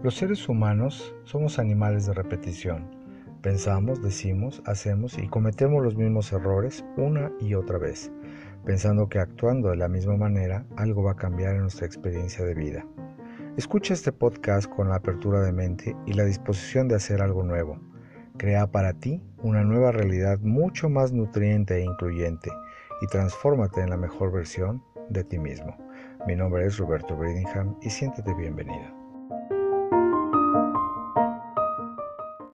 Los seres humanos somos animales de repetición. Pensamos, decimos, hacemos y cometemos los mismos errores una y otra vez, pensando que actuando de la misma manera algo va a cambiar en nuestra experiencia de vida. Escucha este podcast con la apertura de mente y la disposición de hacer algo nuevo. Crea para ti una nueva realidad mucho más nutriente e incluyente y transfórmate en la mejor versión de ti mismo. Mi nombre es Roberto Bridingham y siéntete bienvenido.